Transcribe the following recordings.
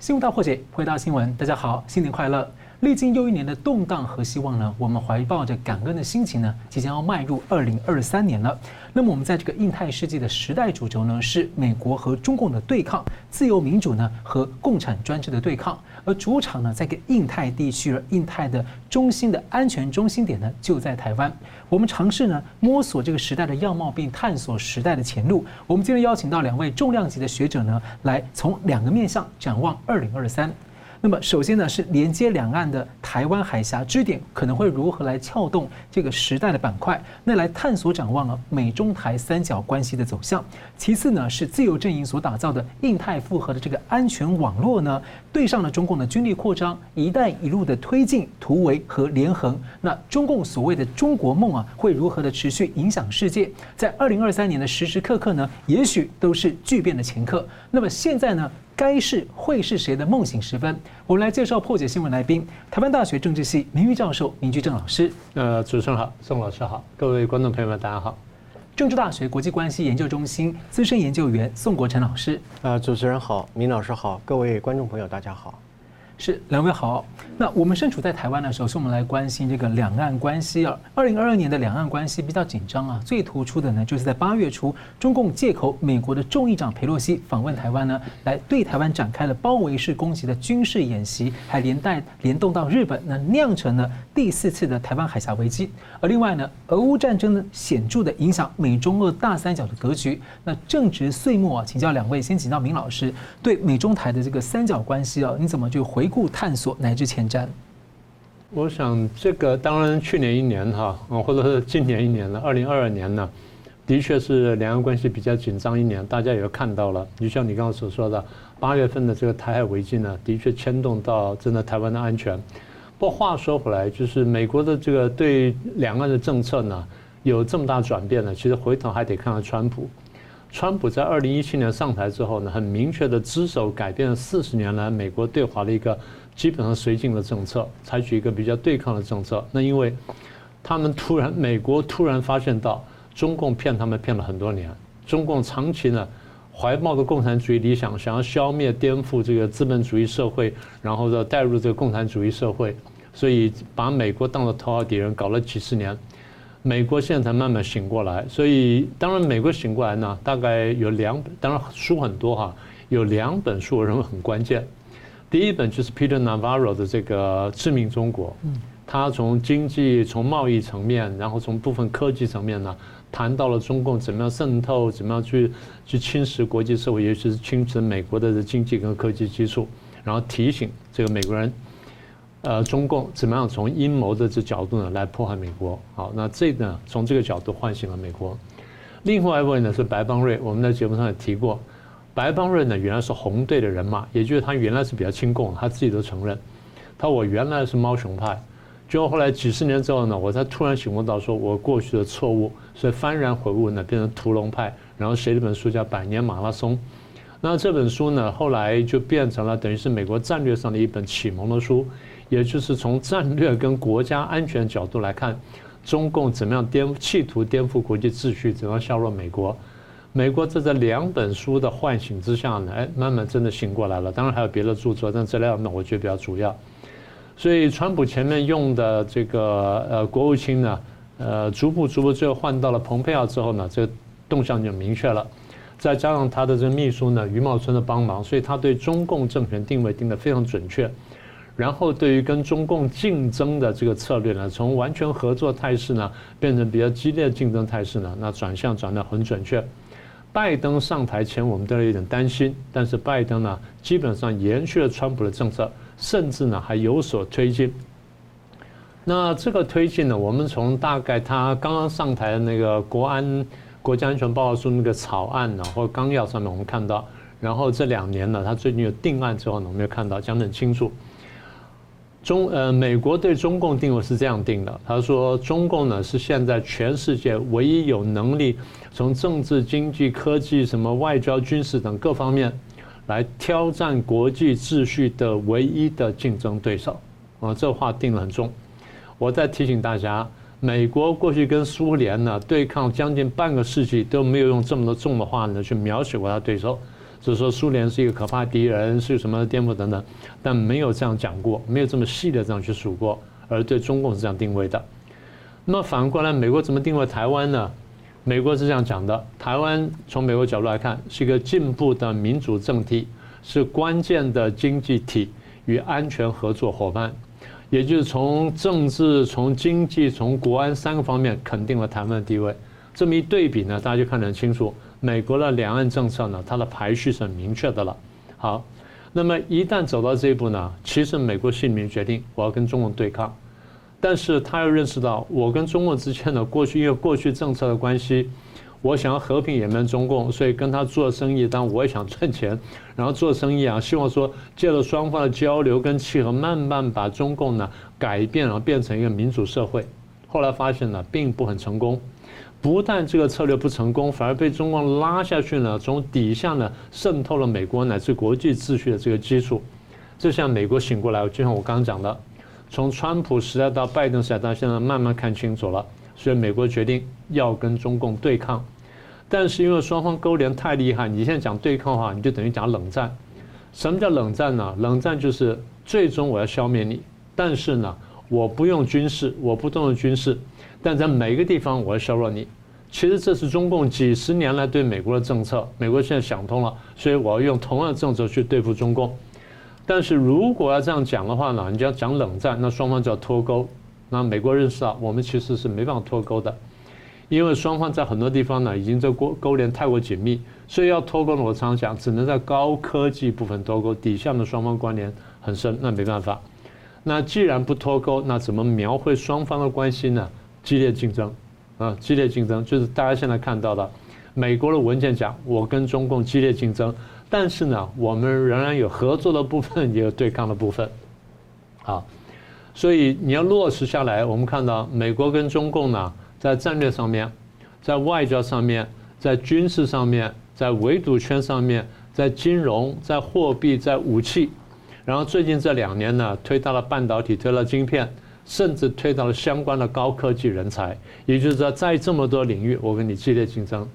新闻大破解，回答新闻。大家好，新年快乐！历经又一年的动荡和希望呢，我们怀抱着感恩的心情呢，即将要迈入二零二三年了。那么我们在这个印太世界的时代主轴呢，是美国和中共的对抗，自由民主呢和共产专制的对抗。而主场呢，在个印太地区，而印太的中心的安全中心点呢，就在台湾。我们尝试呢摸索这个时代的样貌，并探索时代的前路。我们今天邀请到两位重量级的学者呢，来从两个面向展望二零二三。那么，首先呢是连接两岸的台湾海峡支点可能会如何来撬动这个时代的板块，那来探索展望了美中台三角关系的走向。其次呢是自由阵营所打造的印太复合的这个安全网络呢，对上了中共的军力扩张、一带一路的推进、突围和连横。那中共所谓的中国梦啊，会如何的持续影响世界？在二零二三年的时时刻刻呢，也许都是巨变的前刻。那么现在呢？该是会是谁的梦醒时分？我们来介绍破解新闻来宾，台湾大学政治系名誉教授明居正老师。呃，主持人好，宋老师好，各位观众朋友们，大家好。政治大学国际关系研究中心资深研究员宋国成老师。呃，主持人好，明老师好，各位观众朋友大家好。是两位好。那我们身处在台湾的时候，是我们来关心这个两岸关系啊。二零二二年的两岸关系比较紧张啊。最突出的呢，就是在八月初，中共借口美国的众议长裴洛西访问台湾呢，来对台湾展开了包围式攻击的军事演习，还连带联动到日本，那酿成了第四次的台湾海峡危机。而另外呢，俄乌战争呢，显著的影响美中俄大三角的格局。那正值岁末啊，请教两位，先请教明老师，对美中台的这个三角关系啊，你怎么就回？故探索乃至前瞻，我想这个当然去年一年哈，或者是今年一年了，二零二二年呢，的确是两岸关系比较紧张一年，大家也看到了。就像你刚刚所说的，八月份的这个台海危机呢，的确牵动到真的台湾的安全。不过话说回来，就是美国的这个对两岸的政策呢，有这么大转变呢，其实回头还得看看川普。川普在二零一七年上台之后呢，很明确的只手改变了四十年来美国对华的一个基本上绥靖的政策，采取一个比较对抗的政策。那因为他们突然，美国突然发现到中共骗他们骗了很多年，中共长期呢怀抱着共产主义理想，想要消灭、颠覆这个资本主义社会，然后呢带入这个共产主义社会，所以把美国当了头号敌人，搞了几十年。美国现在才慢慢醒过来，所以当然美国醒过来呢，大概有两本，当然书很多哈，有两本书我认为很关键。第一本就是 Peter Navarro 的这个《致命中国》，他从经济、从贸易层面，然后从部分科技层面呢，谈到了中共怎么样渗透，怎么样去去侵蚀国际社会，尤其是侵蚀美国的经济跟科技基础，然后提醒这个美国人。呃，中共怎么样从阴谋的这角度呢来迫害美国？好，那这呢从这个角度唤醒了美国。另外一位呢是白邦瑞，我们在节目上也提过，白邦瑞呢原来是红队的人马，也就是他原来是比较亲共，他自己都承认。他说我原来是猫熊派，结果后来几十年之后呢，我才突然醒悟到说我过去的错误，所以幡然悔悟呢变成屠龙派，然后写了本书叫《百年马拉松》。那这本书呢后来就变成了等于是美国战略上的一本启蒙的书。也就是从战略跟国家安全角度来看，中共怎么样颠覆企图颠覆国际秩序，怎样削弱美国？美国在这两本书的唤醒之下呢，哎，慢慢真的醒过来了。当然还有别的著作，但这两本我觉得比较主要。所以，川普前面用的这个呃国务卿呢，呃，逐步逐步最后换到了蓬佩奥之后呢，这个动向就明确了。再加上他的这个秘书呢，余茂春的帮忙，所以他对中共政权定位定得非常准确。然后，对于跟中共竞争的这个策略呢，从完全合作态势呢，变成比较激烈的竞争态势呢，那转向转得很准确。拜登上台前，我们都有点担心，但是拜登呢，基本上延续了川普的政策，甚至呢还有所推进。那这个推进呢，我们从大概他刚刚上台的那个国安国家安全报告书那个草案呢，或纲要上面，我们看到，然后这两年呢，他最近有定案之后呢，我们又看到讲得很清楚。中呃，美国对中共定位是这样定的，他说中共呢是现在全世界唯一有能力从政治、经济、科技、什么外交、军事等各方面来挑战国际秩序的唯一的竞争对手。啊，这话定得很重。我再提醒大家，美国过去跟苏联呢对抗将近半个世纪都没有用这么多重的话呢去描写过他对手，就是说苏联是一个可怕敌人，是什么颠覆等等，但没有这样讲过，没有这么细的这样去数过，而对中共是这样定位的。那么反过来，美国怎么定位台湾呢？美国是这样讲的：台湾从美国角度来看，是一个进步的民主政体，是关键的经济体与安全合作伙伴。也就是从政治、从经济、从国安三个方面肯定了台湾的地位。这么一对比呢，大家就看得很清楚，美国的两岸政策呢，它的排序是很明确的了。好，那么一旦走到这一步呢，其实美国心里面决定我要跟中共对抗，但是他又认识到我跟中共之间的过去因为过去政策的关系。我想要和平掩埋中共，所以跟他做生意，但我也想赚钱，然后做生意啊，希望说借着双方的交流跟契合，慢慢把中共呢改变，然后变成一个民主社会。后来发现呢，并不很成功，不但这个策略不成功，反而被中共拉下去呢，从底下呢渗透了美国乃至国际秩序的这个基础。这下美国醒过来，就像我刚刚讲的，从川普时代到拜登时代到现在，慢慢看清楚了。所以美国决定要跟中共对抗，但是因为双方勾连太厉害，你现在讲对抗的话，你就等于讲冷战。什么叫冷战呢？冷战就是最终我要消灭你，但是呢，我不用军事，我不动用军事，但在每个地方我要削弱你。其实这是中共几十年来对美国的政策，美国现在想通了，所以我要用同样的政策去对付中共。但是如果要这样讲的话呢，你就要讲冷战，那双方就要脱钩。那美国认识到，我们其实是没办法脱钩的，因为双方在很多地方呢，已经这勾勾连太过紧密，所以要脱钩呢，我常常讲，只能在高科技部分脱钩，底下的双方关联很深，那没办法。那既然不脱钩，那怎么描绘双方的关系呢？激烈竞争，啊，激烈竞争就是大家现在看到的，美国的文件讲，我跟中共激烈竞争，但是呢，我们仍然有合作的部分，也有对抗的部分，啊。所以你要落实下来，我们看到美国跟中共呢，在战略上面，在外交上面，在军事上面，在围堵圈上面，在金融、在货币、在武器，然后最近这两年呢，推到了半导体，推了晶片，甚至推到了相关的高科技人才。也就是说，在这么多领域，我跟你激烈竞争，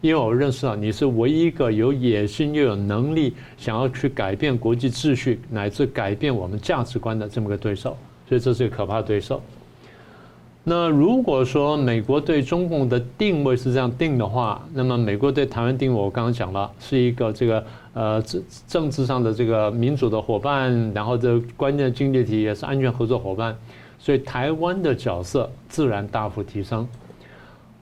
因为我认识到你是唯一一个有野心又有能力想要去改变国际秩序乃至改变我们价值观的这么个对手。所以这是个可怕的对手。那如果说美国对中共的定位是这样定的话，那么美国对台湾定位，我刚刚讲了，是一个这个呃政政治上的这个民主的伙伴，然后这关键经济体也是安全合作伙伴，所以台湾的角色自然大幅提升。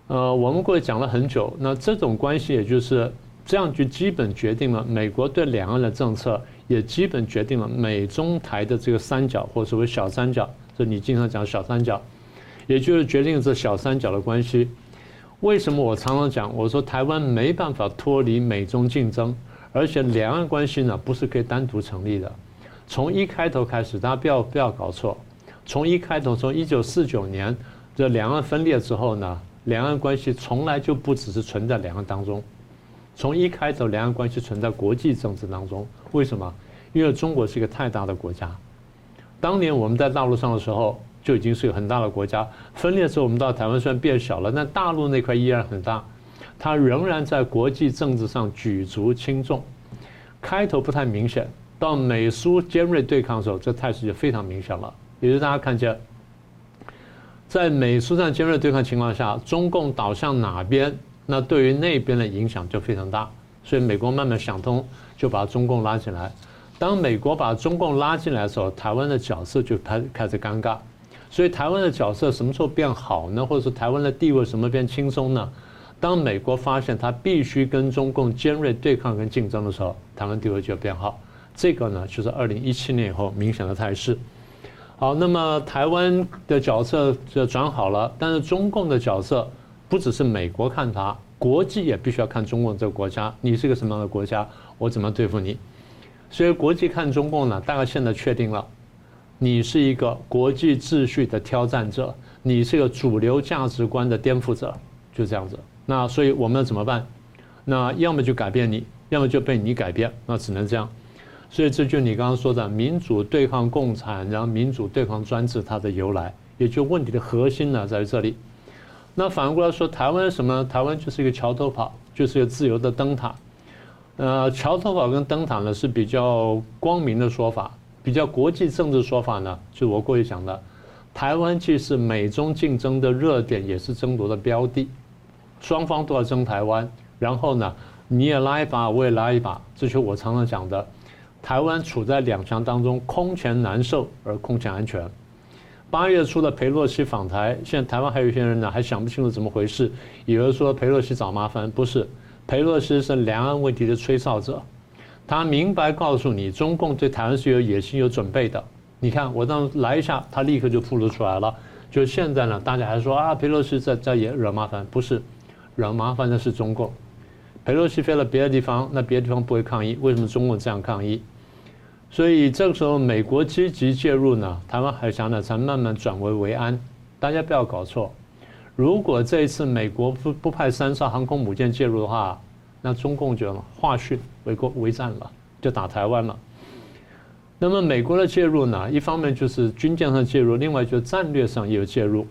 呃，我们过去讲了很久，那这种关系也就是这样，就基本决定了美国对两岸的政策。也基本决定了美中台的这个三角，或所谓小三角，这你经常讲小三角，也就是决定这小三角的关系。为什么我常常讲，我说台湾没办法脱离美中竞争，而且两岸关系呢不是可以单独成立的。从一开头开始，大家不要不要搞错，从一开头，从一九四九年这两岸分裂之后呢，两岸关系从来就不只是存在两岸当中。从一开头，两岸关系存在国际政治当中，为什么？因为中国是一个太大的国家。当年我们在大陆上的时候，就已经是一个很大的国家。分裂之后，我们到台湾虽然变小了，但大陆那块依然很大，它仍然在国际政治上举足轻重。开头不太明显，到美苏尖锐对抗的时候，这态势就非常明显了。也就是大家看见，在美苏战尖锐对抗情况下，中共倒向哪边？那对于那边的影响就非常大，所以美国慢慢想通，就把中共拉进来。当美国把中共拉进来的时候，台湾的角色就开开始尴尬。所以台湾的角色什么时候变好呢？或者说台湾的地位什么变轻松呢？当美国发现他必须跟中共尖锐对抗跟竞争的时候，台湾地位就变好。这个呢，就是二零一七年以后明显的态势。好，那么台湾的角色就转好了，但是中共的角色。不只是美国看他，国际也必须要看中共这个国家。你是个什么样的国家？我怎么对付你？所以国际看中共呢，大概现在确定了，你是一个国际秩序的挑战者，你是一个主流价值观的颠覆者，就这样子。那所以我们要怎么办？那要么就改变你，要么就被你改变，那只能这样。所以这就你刚刚说的民主对抗共产，然后民主对抗专制，它的由来，也就问题的核心呢，在这里。那反过来说，台湾什么？台湾就是一个桥头堡，就是一个自由的灯塔。呃，桥头堡跟灯塔呢是比较光明的说法，比较国际政治说法呢，就我过去讲的，台湾既是美中竞争的热点，也是争夺的标的，双方都要争台湾。然后呢，你也拉一把，我也拉一把，这就是我常常讲的，台湾处在两强当中，空前难受而空前安全。八月初的裴洛西访台，现在台湾还有一些人呢，还想不清楚怎么回事，有人说裴洛西找麻烦，不是。裴洛西是两岸问题的吹哨者，他明白告诉你，中共对台湾是有野心、有准备的。你看，我当来一下，他立刻就暴露出来了。就现在呢，大家还说啊，裴洛西在在也惹麻烦，不是，惹麻烦的是中共。裴洛西飞了别的地方，那别的地方不会抗议，为什么中共这样抗议？所以这个时候，美国积极介入呢，台湾海峡呢才慢慢转危为安。大家不要搞错。如果这一次美国不不派三艘航空母舰介入的话，那中共就化训围攻围战了，就打台湾了。那么美国的介入呢，一方面就是军舰上介入，另外就战略上也有介入。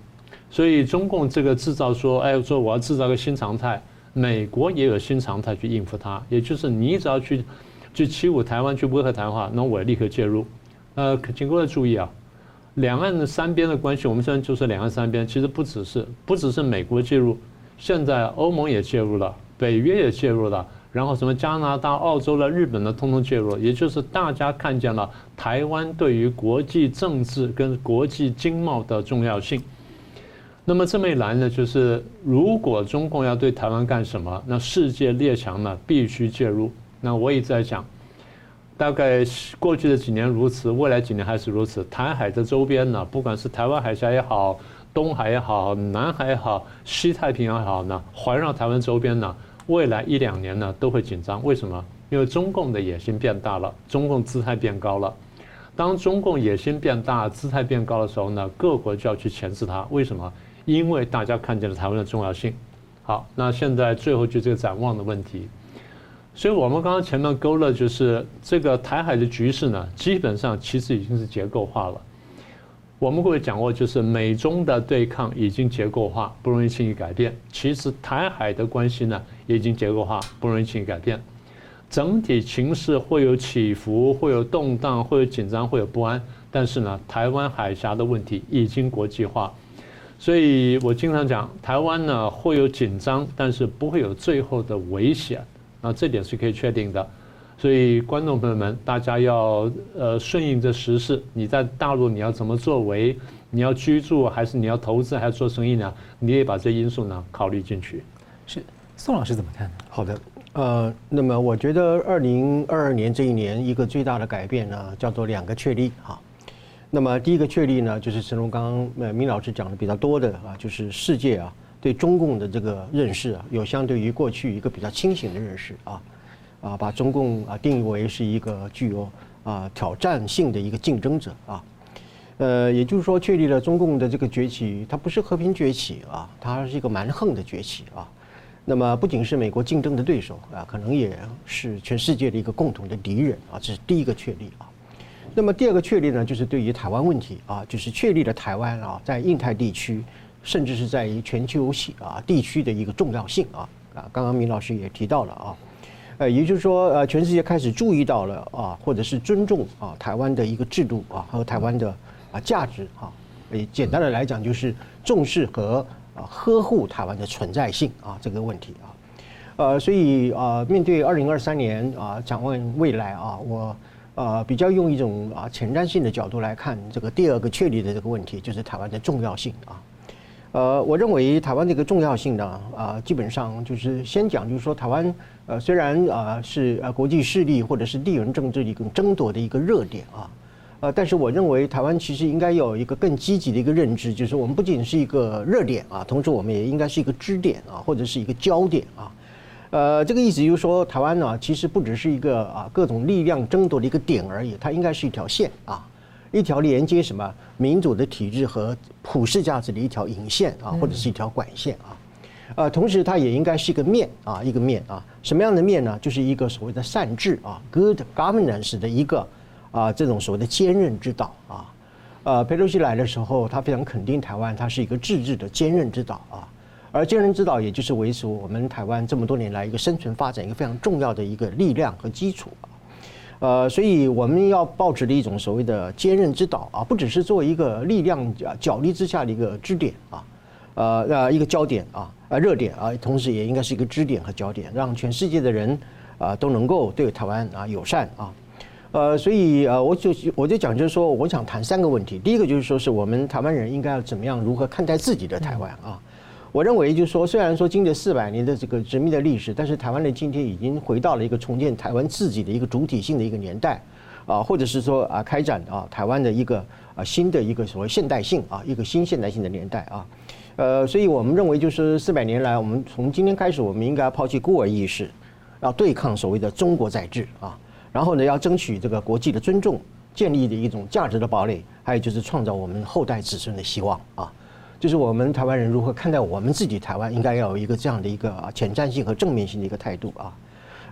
所以中共这个制造说，哎，说我要制造个新常态，美国也有新常态去应付它，也就是你只要去去欺侮台湾，去威吓台湾的话，那我立刻介入。呃，请各位注意啊。两岸三边的关系，我们现在就是两岸三边，其实不只是不只是美国介入，现在欧盟也介入了，北约也介入了，然后什么加拿大、澳洲了、日本的通通介入，也就是大家看见了台湾对于国际政治跟国际经贸的重要性。那么这么一来呢，就是如果中共要对台湾干什么，那世界列强呢必须介入。那我也在讲。大概过去的几年如此，未来几年还是如此。台海的周边呢，不管是台湾海峡也好，东海也好，南海也好，西太平洋也好呢，环绕台湾周边呢，未来一两年呢都会紧张。为什么？因为中共的野心变大了，中共姿态变高了。当中共野心变大、姿态变高的时候呢，各国就要去钳制它。为什么？因为大家看见了台湾的重要性。好，那现在最后就这个展望的问题。所以我们刚刚前面勾勒，就是这个台海的局势呢，基本上其实已经是结构化了。我们过去讲过，就是美中的对抗已经结构化，不容易轻易改变。其实台海的关系呢，已经结构化，不容易轻易改变。整体情势会有起伏，会有动荡，会有紧张，会有不安。但是呢，台湾海峡的问题已经国际化。所以我经常讲，台湾呢会有紧张，但是不会有最后的危险。那这点是可以确定的，所以观众朋友们，大家要呃顺应这时势。你在大陆你要怎么作为？你要居住还是你要投资还是做生意呢？你也把这因素呢考虑进去。是宋老师怎么看？好的，呃，那么我觉得二零二二年这一年一个最大的改变呢，叫做两个确立哈。那么第一个确立呢，就是陈龙刚刚呃明老师讲的比较多的啊，就是世界啊。对中共的这个认识啊，有相对于过去一个比较清醒的认识啊，啊，把中共啊定义为是一个具有啊挑战性的一个竞争者啊，呃，也就是说确立了中共的这个崛起，它不是和平崛起啊，它是一个蛮横的崛起啊。那么不仅是美国竞争的对手啊，可能也是全世界的一个共同的敌人啊，这是第一个确立啊。那么第二个确立呢，就是对于台湾问题啊，就是确立了台湾啊在印太地区。甚至是在于全球系啊地区的一个重要性啊。啊，刚刚明老师也提到了啊，呃，也就是说呃，全世界开始注意到了啊，或者是尊重啊台湾的一个制度啊和台湾的啊价值啊，也简单的来讲就是重视和啊呵护台湾的存在性啊这个问题啊，呃，所以啊面对二零二三年啊展望未来啊，我呃比较用一种啊前瞻性的角度来看这个第二个确立的这个问题，就是台湾的重要性啊。呃，我认为台湾这个重要性呢，啊，基本上就是先讲，就是说台湾，呃，虽然啊是呃国际势力或者是地缘政治的一个争夺的一个热点啊，呃，但是我认为台湾其实应该有一个更积极的一个认知，就是我们不仅是一个热点啊，同时我们也应该是一个支点啊，或者是一个焦点啊，呃，这个意思就是说，台湾呢其实不只是一个啊各种力量争夺的一个点而已，它应该是一条线啊。一条连接什么民主的体制和普世价值的一条引线啊，或者是一条管线啊，呃，同时它也应该是一个面啊，一个面啊，什么样的面呢？就是一个所谓的善治啊，good governance 的一个啊，这种所谓的坚韧之道啊。呃，裴洛西来的时候，他非常肯定台湾，它是一个自治的坚韧之道啊。而坚韧之道也就是维持我们台湾这么多年来一个生存发展一个非常重要的一个力量和基础啊。呃，所以我们要抱持的一种所谓的坚韧之岛啊，不只是作为一个力量角力之下的一个支点啊，呃呃一个焦点啊，呃热点啊，同时也应该是一个支点和焦点，让全世界的人啊都能够对台湾啊友善啊。呃，所以呃，我就我就讲，就是说，我想谈三个问题。第一个就是说，是我们台湾人应该要怎么样，如何看待自己的台湾啊？我认为就是说，虽然说经历四百年的这个殖民的历史，但是台湾的今天已经回到了一个重建台湾自己的一个主体性的一个年代啊，或者是说啊，开展啊台湾的一个啊新的一个所谓现代性啊，一个新现代性的年代啊。呃，所以我们认为就是四百年来，我们从今天开始，我们应该抛弃孤儿意识，要对抗所谓的中国宰制啊。然后呢，要争取这个国际的尊重，建立的一种价值的堡垒，还有就是创造我们后代子孙的希望啊，就是我们台湾人如何看待我们自己台湾，应该要有一个这样的一个啊前瞻性和正面性的一个态度啊，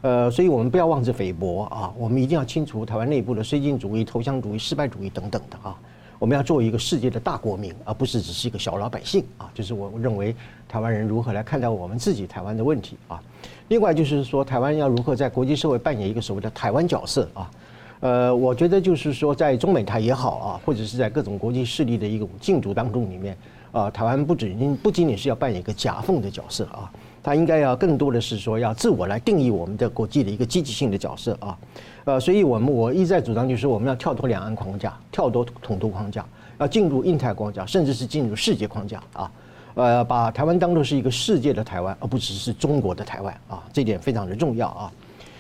呃，所以我们不要妄自菲薄啊，我们一定要清除台湾内部的绥靖主义、投降主义、失败主义等等的啊，我们要做一个世界的大国民，而不是只是一个小老百姓啊，就是我认为台湾人如何来看待我们自己台湾的问题啊。另外就是说，台湾要如何在国际社会扮演一个所谓的台湾角色啊？呃，我觉得就是说，在中美台也好啊，或者是在各种国际势力的一种竞逐当中里面啊，台湾不仅仅不仅仅是要扮演一个夹缝的角色啊，它应该要更多的是说要自我来定义我们的国际的一个积极性的角色啊。呃，所以我们我一再主张就是我们要跳脱两岸框架，跳脱统独框架，要进入印太框架，甚至是进入世界框架啊。呃，把台湾当作是一个世界的台湾，而不只是中国的台湾啊，这点非常的重要啊。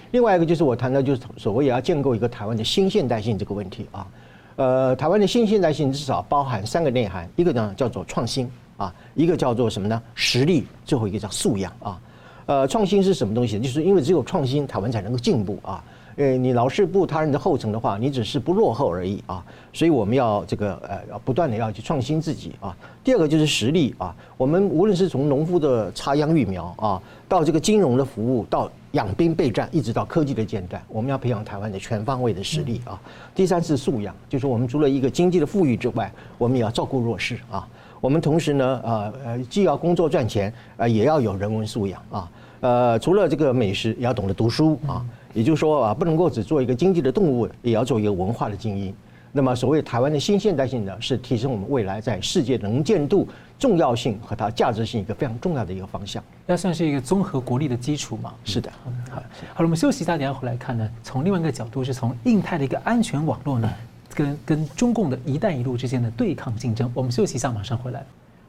另外一个就是我谈的，就是所谓也要建构一个台湾的新现代性这个问题啊。呃，台湾的新现代性至少包含三个内涵，一个呢叫做创新啊，一个叫做什么呢？实力，最后一个叫素养啊。呃，创新是什么东西？就是因为只有创新，台湾才能够进步啊。呃，你老是步他人的后尘的话，你只是不落后而已啊。所以我们要这个呃，要不断的要去创新自己啊。第二个就是实力啊，我们无论是从农夫的插秧育苗啊，到这个金融的服务，到养兵备战，一直到科技的建设，我们要培养台湾的全方位的实力啊。第三是素养，就是我们除了一个经济的富裕之外，我们也要照顾弱势啊。我们同时呢，呃呃，既要工作赚钱，呃，也要有人文素养啊。呃，除了这个美食，也要懂得读书啊。也就是说啊，不能够只做一个经济的动物，也要做一个文化的精英。那么，所谓台湾的新现代性呢，是提升我们未来在世界能见度、重要性和它价值性一个非常重要的一个方向。要算是一个综合国力的基础嘛？是的。好，好了，我们休息一下，等下回来看呢。从另外一个角度，是从印太的一个安全网络呢，跟跟中共的一带一路之间的对抗竞争。我们休息一下，马上回来。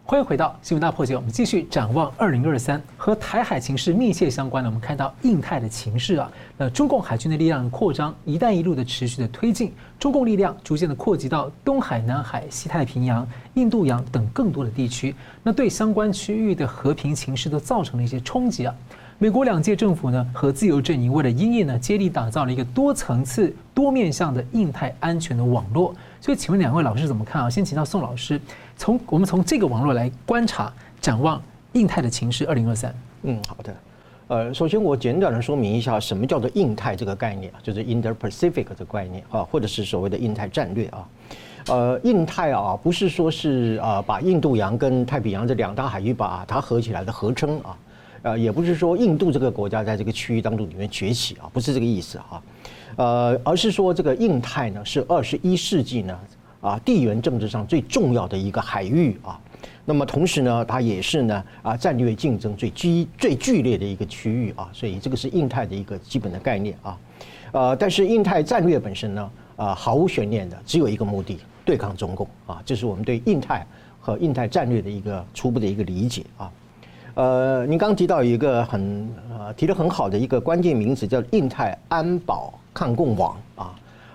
欢迎回到新闻大破解，我们继续展望二零二三，和台海情势密切相关的，我们看到印太的情势啊，那中共海军的力量扩张，一带一路的持续的推进，中共力量逐渐的扩及到东海、南海、西太平洋、印度洋等更多的地区，那对相关区域的和平情势都造成了一些冲击啊。美国两届政府呢和自由阵营为了因应呢，接力打造了一个多层次、多面向的印太安全的网络。所以，请问两位老师怎么看啊？先请到宋老师，从我们从这个网络来观察、展望印太的情势。二零二三，嗯，好的。呃，首先我简短的说明一下，什么叫做印太这个概念，就是 Indo-Pacific 的概念啊，或者是所谓的印太战略啊。呃，印太啊，不是说是啊把印度洋跟太平洋这两大海域把它合起来的合称啊，呃，也不是说印度这个国家在这个区域当中里面崛起啊，不是这个意思啊。呃，而是说这个印太呢，是二十一世纪呢啊地缘政治上最重要的一个海域啊。那么同时呢，它也是呢啊战略竞争最激最剧烈的一个区域啊。所以这个是印太的一个基本的概念啊。呃，但是印太战略本身呢啊毫无悬念的只有一个目的，对抗中共啊。这是我们对印太和印太战略的一个初步的一个理解啊。呃，您刚提到一个很呃提的很好的一个关键名词，叫印太安保。抗共网，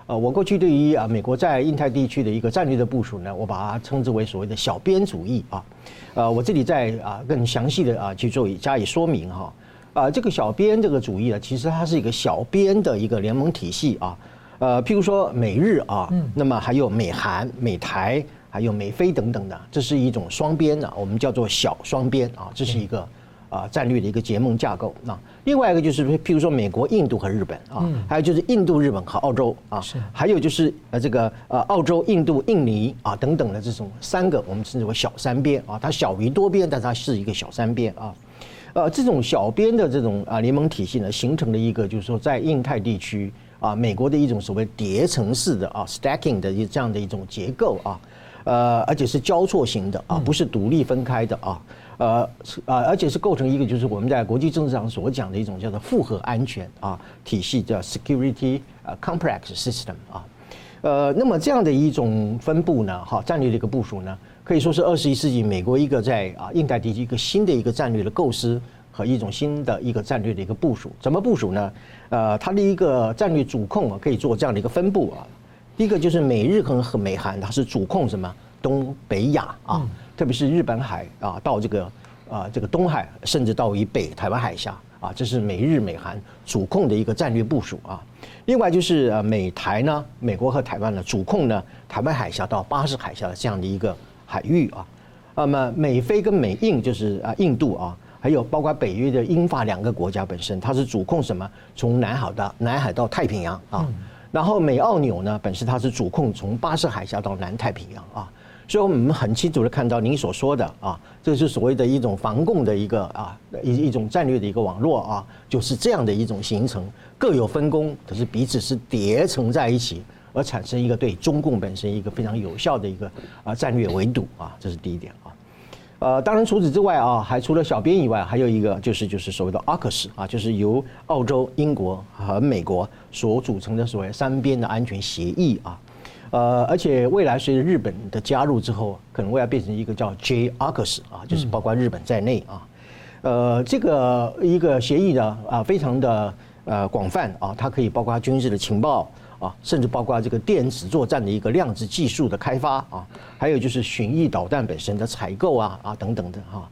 呃，我过去对于啊美国在印太地区的一个战略的部署呢，我把它称之为所谓的小编主义啊，呃，我这里再啊更详细的啊去做加以说明哈，啊，这个小编这个主义呢，其实它是一个小编的一个联盟体系啊，呃，譬如说美日啊，那么还有美韩、美台，还有美菲等等的，这是一种双边的，我们叫做小双边啊，这是一个啊战略的一个结盟架构。那另外一个就是譬如说美国、印度和日本啊，还有就是印度、日本和澳洲啊，还有就是呃这个呃澳洲、印度、印尼啊等等的这种三个我们称之为小三边啊，它小于多边，但它是一个小三边啊。呃，这种小边的这种啊联盟体系呢，形成了一个就是说在印太地区啊，美国的一种所谓叠层式的啊 stacking 的一这样的一种结构啊，呃，而且是交错型的啊，不是独立分开的啊，呃是啊，而且是构成一个就是我们在国际政治上所讲的一种叫做复合安全啊体系，叫 security 呃 complex system 啊，呃，那么这样的一种分布呢，哈，战略的一个部署呢。可以说是二十一世纪美国一个在啊印太地区一个新的一个战略的构思和一种新的一个战略的一个部署。怎么部署呢？呃，它的一个战略主控啊，可以做这样的一个分布啊。第一个就是美日和和美韩，它是主控什么东北亚啊，特别是日本海啊到这个啊这个东海，甚至到以北台湾海峡啊，这是美日美韩主控的一个战略部署啊。另外就是呃美台呢，美国和台湾呢主控呢台湾海峡到巴士海峡的这样的一个。海域啊，那么美菲跟美印就是啊印度啊，还有包括北约的英法两个国家本身，它是主控什么？从南海到南海到太平洋啊，然后美澳纽呢，本身它是主控从巴士海峡到南太平洋啊，所以我们很清楚的看到您所说的啊，这是所谓的一种防共的一个啊一一种战略的一个网络啊，就是这样的一种形成，各有分工，可是彼此是叠层在一起。而产生一个对中共本身一个非常有效的一个啊战略围堵啊，这是第一点啊。呃，当然除此之外啊，还除了小边以外，还有一个就是就是所谓的 AUKUS 啊，就是由澳洲、英国和美国所组成的所谓三边的安全协议啊。呃，而且未来随着日本的加入之后，可能未来变成一个叫 J-Arcus 啊，就是包括日本在内啊。呃，这个一个协议呢啊，非常的呃广泛啊，它可以包括军事的情报。啊，甚至包括这个电子作战的一个量子技术的开发啊，还有就是巡弋导弹本身的采购啊啊等等的哈，啊，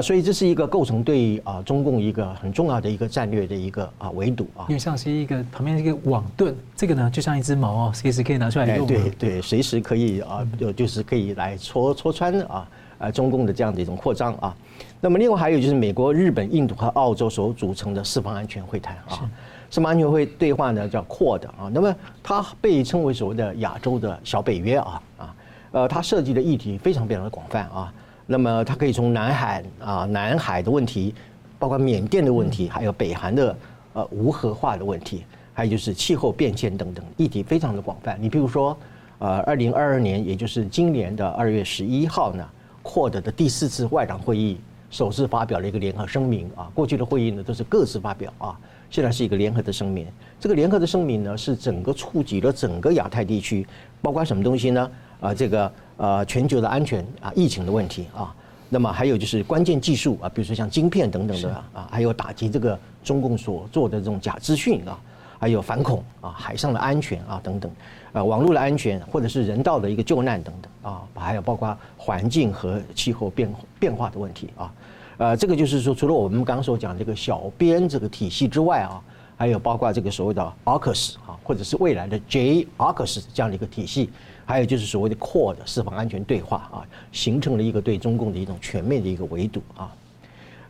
所以这是一个构成对啊中共一个很重要的一个战略的一个啊围堵啊。因为像是一个旁边一个网盾，这个呢就像一只矛哦，随时可以拿出来用。对对，随时可以啊，就就是可以来戳戳穿啊啊中共的这样的一种扩张啊。那么另外还有就是美国、日本、印度和澳洲所组成的四方安全会谈啊。四方安全会对话呢，叫 QUAD 啊，那么它被称为所谓的亚洲的小北约啊啊，呃，它涉及的议题非常非常的广泛啊。那么它可以从南海啊、南海的问题，包括缅甸的问题，还有北韩的呃无核化的问题，还有就是气候变迁等等议题，非常的广泛。你比如说，呃，二零二二年，也就是今年的二月十一号呢，QUAD 的第四次外长会议首次发表了一个联合声明啊。过去的会议呢都是各自发表啊。现在是一个联合的声明，这个联合的声明呢，是整个触及了整个亚太地区，包括什么东西呢？啊，这个呃全球的安全啊，疫情的问题啊，那么还有就是关键技术啊，比如说像晶片等等的啊，还有打击这个中共所做的这种假资讯啊，还有反恐啊，海上的安全啊等等，啊，网络的安全或者是人道的一个救难等等啊，还有包括环境和气候变变化的问题啊。呃，这个就是说，除了我们刚刚所讲这个小编这个体系之外啊，还有包括这个所谓的 AUKUS 啊，或者是未来的 JAUKUS 这样的一个体系，还有就是所谓的扩的四方安全对话啊，形成了一个对中共的一种全面的一个围堵啊。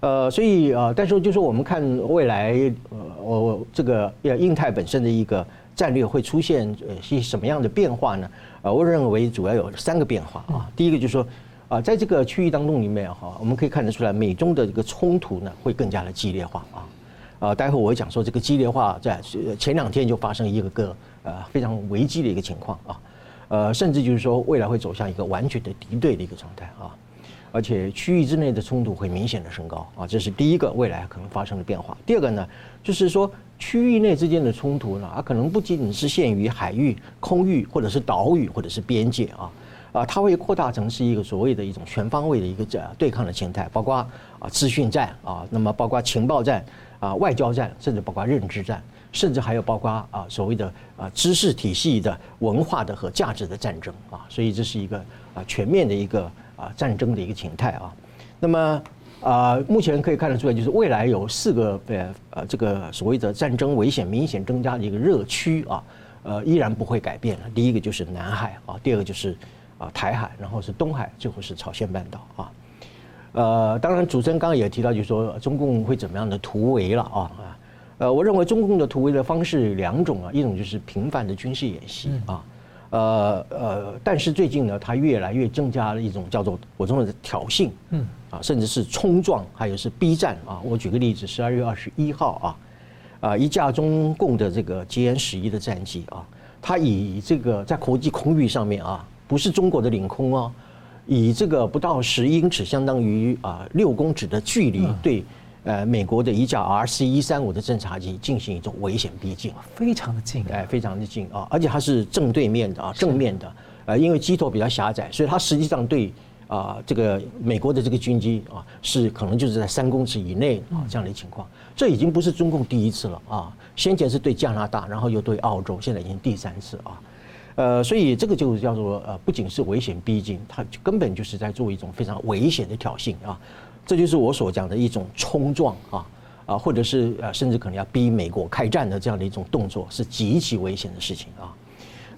呃，所以呃，但是就是我们看未来呃，我这个呃印太本身的一个战略会出现呃些什么样的变化呢？呃，我认为主要有三个变化啊。第一个就是说。啊，在这个区域当中里面哈，我们可以看得出来，美中的这个冲突呢会更加的激烈化啊。啊，待会我会讲说这个激烈化在前两天就发生一个个呃非常危机的一个情况啊，呃，甚至就是说未来会走向一个完全的敌对的一个状态啊，而且区域之内的冲突会明显的升高啊，这是第一个未来可能发生的变化。第二个呢，就是说区域内之间的冲突呢，啊，可能不仅仅是限于海域、空域或者是岛屿或者是边界啊。啊，它会扩大成是一个所谓的一种全方位的一个这对抗的形态，包括啊资讯战啊，那么包括情报战啊、外交战，甚至包括认知战，甚至还有包括啊所谓的啊知识体系的文化的和价值的战争啊，所以这是一个啊全面的一个啊战争的一个形态啊。那么啊，目前可以看得出来，就是未来有四个呃呃这个所谓的战争危险明显增加的一个热区啊，呃依然不会改变。第一个就是南海啊，第二个就是。啊，台海，然后是东海，最后是朝鲜半岛啊，呃，当然主持人刚刚也提到，就是说中共会怎么样的突围了啊啊。呃，我认为中共的突围的方式有两种啊，一种就是频繁的军事演习啊。呃呃，但是最近呢，它越来越增加了一种叫做我认为的挑衅，嗯啊，甚至是冲撞，还有是逼战啊。我举个例子，十二月二十一号啊，啊一架中共的这个捷安十一的战机啊，它以这个在国际空域上面啊，不是中国的领空哦，以这个不到十英尺，相当于啊六公尺的距离对。呃，美国的一架 RC 一三五的侦察机进行一种危险逼近，非常的近，哎，非常的近啊，而且它是正对面的啊，正面的，呃，因为机头比较狭窄，所以它实际上对啊这个美国的这个军机啊是可能就是在三公尺以内啊这样的情况，这已经不是中共第一次了啊，先前是对加拿大，然后又对澳洲，现在已经第三次啊，呃，所以这个就叫做呃，不仅是危险逼近，它根本就是在做一种非常危险的挑衅啊。这就是我所讲的一种冲撞啊啊，或者是呃，甚至可能要逼美国开战的这样的一种动作，是极其危险的事情啊。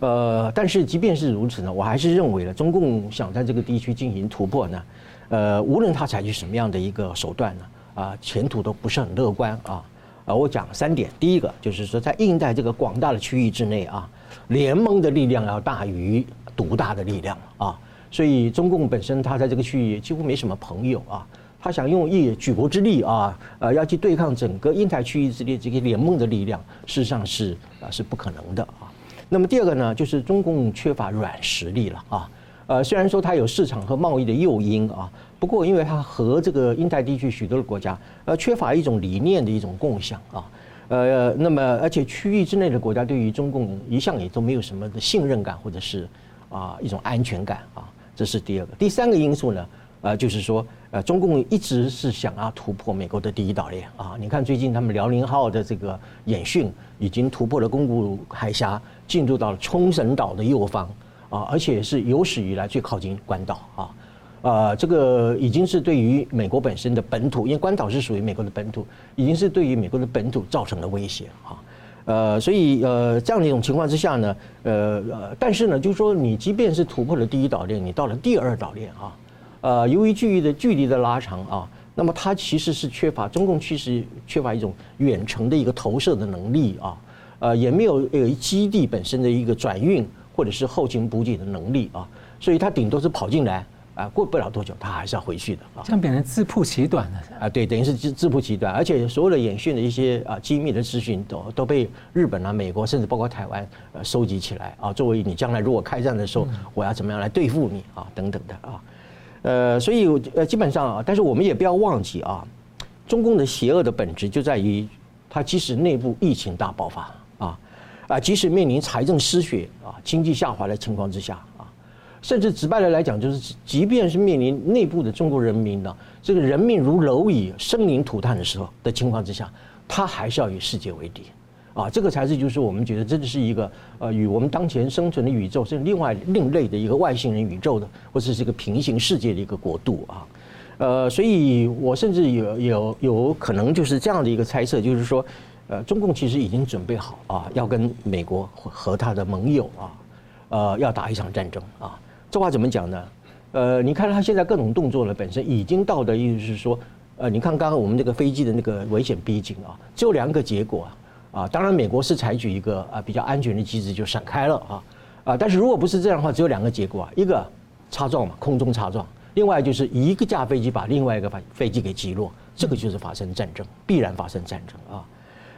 呃，但是即便是如此呢，我还是认为呢，中共想在这个地区进行突破呢，呃，无论他采取什么样的一个手段呢，啊，前途都不是很乐观啊。啊，我讲三点，第一个就是说，在印太这个广大的区域之内啊，联盟的力量要大于独大的力量啊，所以中共本身它在这个区域几乎没什么朋友啊。他想用一举国之力啊，呃，要去对抗整个印太区域之间这个联盟的力量，事实上是啊是不可能的啊。那么第二个呢，就是中共缺乏软实力了啊。呃，虽然说它有市场和贸易的诱因啊，不过因为它和这个印太地区许多的国家呃缺乏一种理念的一种共享啊，呃，那么而且区域之内的国家对于中共一向也都没有什么的信任感或者是啊一种安全感啊，这是第二个。第三个因素呢？呃，就是说，呃，中共一直是想要突破美国的第一岛链啊。你看最近他们辽宁号的这个演训，已经突破了宫古海峡，进入到了冲绳岛的右方啊，而且是有史以来最靠近关岛啊。呃，这个已经是对于美国本身的本土，因为关岛是属于美国的本土，已经是对于美国的本土造成了威胁啊。呃，所以呃，这样的一种情况之下呢，呃呃，但是呢，就是说你即便是突破了第一岛链，你到了第二岛链啊。呃，由于距离的距离的拉长啊，那么它其实是缺乏中共其实缺乏一种远程的一个投射的能力啊，呃，也没有呃基地本身的一个转运或者是后勤补给的能力啊，所以它顶多是跑进来啊，过不了多久它还是要回去的啊。这样变成自曝其短了啊，对，等于是自自曝其短，而且所有的演训的一些啊机密的资讯都都被日本啊、美国甚至包括台湾呃收集起来啊，作为你将来如果开战的时候，我要怎么样来对付你啊等等的啊。呃，所以呃，基本上啊，但是我们也不要忘记啊，中共的邪恶的本质就在于，它即使内部疫情大爆发啊，啊，即使面临财政失血啊、经济下滑的情况之下啊，甚至直白的来讲，就是即便是面临内部的中国人民呢，这个人命如蝼蚁、生灵涂炭的时候的情况之下，它还是要与世界为敌。啊，这个才是就是我们觉得真的是一个呃，与我们当前生存的宇宙是另外另类的一个外星人宇宙的，或者是一个平行世界的一个国度啊。呃，所以我甚至有有有可能就是这样的一个猜测，就是说，呃，中共其实已经准备好啊，要跟美国和他的盟友啊，呃，要打一场战争啊。这话怎么讲呢？呃，你看他现在各种动作呢，本身已经到的意思是说，呃，你看刚刚我们这个飞机的那个危险逼近啊，只有两个结果啊。啊，当然，美国是采取一个啊比较安全的机制，就闪开了啊啊！但是如果不是这样的话，只有两个结果啊，一个擦撞嘛，空中擦撞；另外就是一个架飞机把另外一个飞飞机给击落，这个就是发生战争，必然发生战争啊！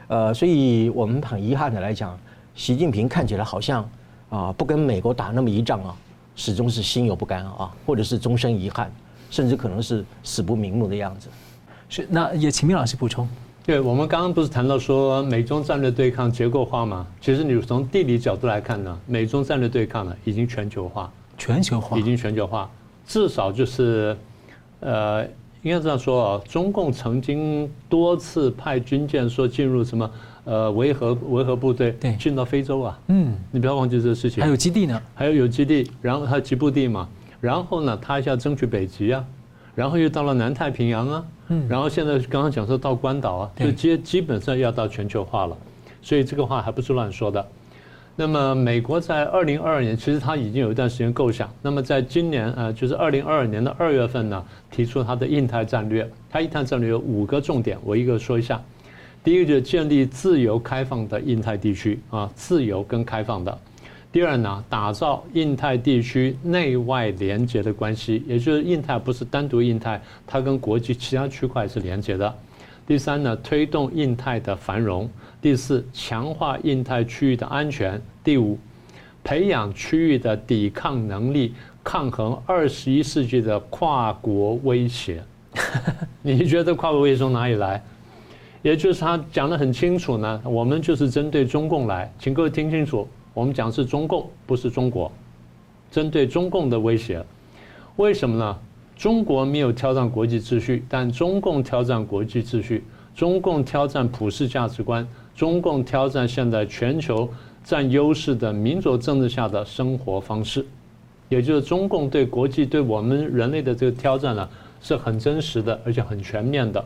呃，所以我们很遗憾的来讲，习近平看起来好像啊不跟美国打那么一仗啊，始终是心有不甘啊，或者是终身遗憾，甚至可能是死不瞑目的样子。是，那也请明老师补充。对，我们刚刚不是谈到说美中战略对抗结构化吗？其实你从地理角度来看呢，美中战略对抗呢已经全球化，全球化，已经全球化，至少就是，呃，应该这样说啊，中共曾经多次派军舰说进入什么呃维和维和部队，对，进到非洲啊，嗯，你不要忘记这个事情，还有基地呢，还有有基地，然后还有吉布地嘛，然后呢，他还要争取北极啊。然后又到了南太平洋啊，嗯，然后现在刚刚讲说到关岛啊，就基基本上要到全球化了，所以这个话还不是乱说的。那么美国在二零二二年，其实它已经有一段时间构想。那么在今年，呃，就是二零二二年的二月份呢，提出它的印太战略。它印太战略有五个重点，我一个说一下。第一个就是建立自由开放的印太地区啊，自由跟开放的。第二呢，打造印太地区内外连接的关系，也就是印太不是单独印太，它跟国际其他区块是连接的。第三呢，推动印太的繁荣；第四，强化印太区域的安全；第五，培养区域的抵抗能力，抗衡二十一世纪的跨国威胁。你觉得跨国威胁从哪里来？也就是他讲得很清楚呢，我们就是针对中共来，请各位听清楚，我们讲是中共，不是中国，针对中共的威胁。为什么呢？中国没有挑战国际秩序，但中共挑战国际秩序。中共挑战普世价值观，中共挑战现在全球占优势的民主政治下的生活方式。也就是中共对国际对我们人类的这个挑战呢，是很真实的，而且很全面的。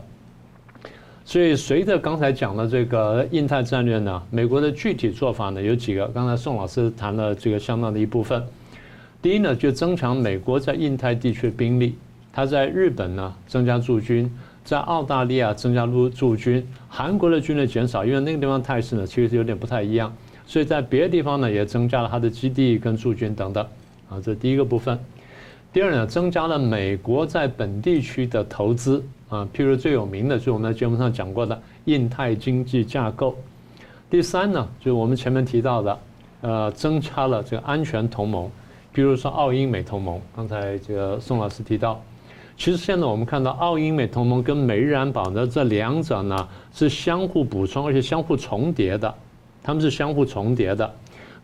所以，随着刚才讲的这个印太战略呢，美国的具体做法呢有几个。刚才宋老师谈了这个相当的一部分。第一呢，就增强美国在印太地区的兵力。他在日本呢增加驻军，在澳大利亚增加驻驻军，韩国的军队减少，因为那个地方态势呢其实是有点不太一样，所以在别的地方呢也增加了他的基地跟驻军等等。啊，这第一个部分。第二呢，增加了美国在本地区的投资啊，譬如最有名的就是我们在节目上讲过的印太经济架构。第三呢，就是我们前面提到的，呃，增加了这个安全同盟，比如说澳英美同盟，刚才这个宋老师提到。其实现在我们看到，澳英美同盟跟美日安保的这两者呢是相互补充，而且相互重叠的。他们是相互重叠的。